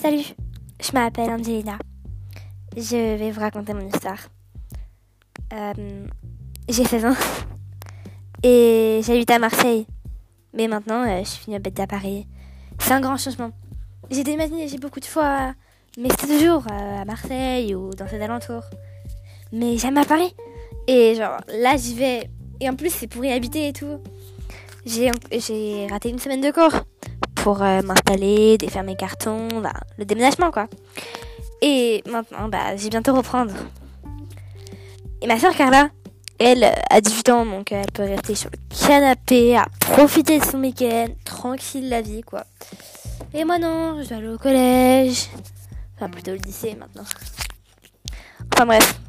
Salut, je m'appelle Angelina. Je vais vous raconter mon histoire. Euh, j'ai 16 ans et j'habite à Marseille. Mais maintenant, euh, je suis venue à Paris. C'est un grand changement. J'ai déménagé beaucoup de fois, mais c'était toujours euh, à Marseille ou dans ses alentours. Mais jamais à Paris. Et genre, là, j'y vais. Et en plus, c'est pour y habiter et tout. J'ai raté une semaine de cours pour euh, m'installer, défaire mes cartons, bah, le déménagement quoi. Et maintenant, bah, j'ai bientôt reprendre. Et ma soeur Carla, elle a 18 ans, donc elle peut rester sur le canapé, à profiter de son week-end, tranquille la vie quoi. Et moi non, je dois aller au collège, enfin plutôt le lycée maintenant. Enfin bref.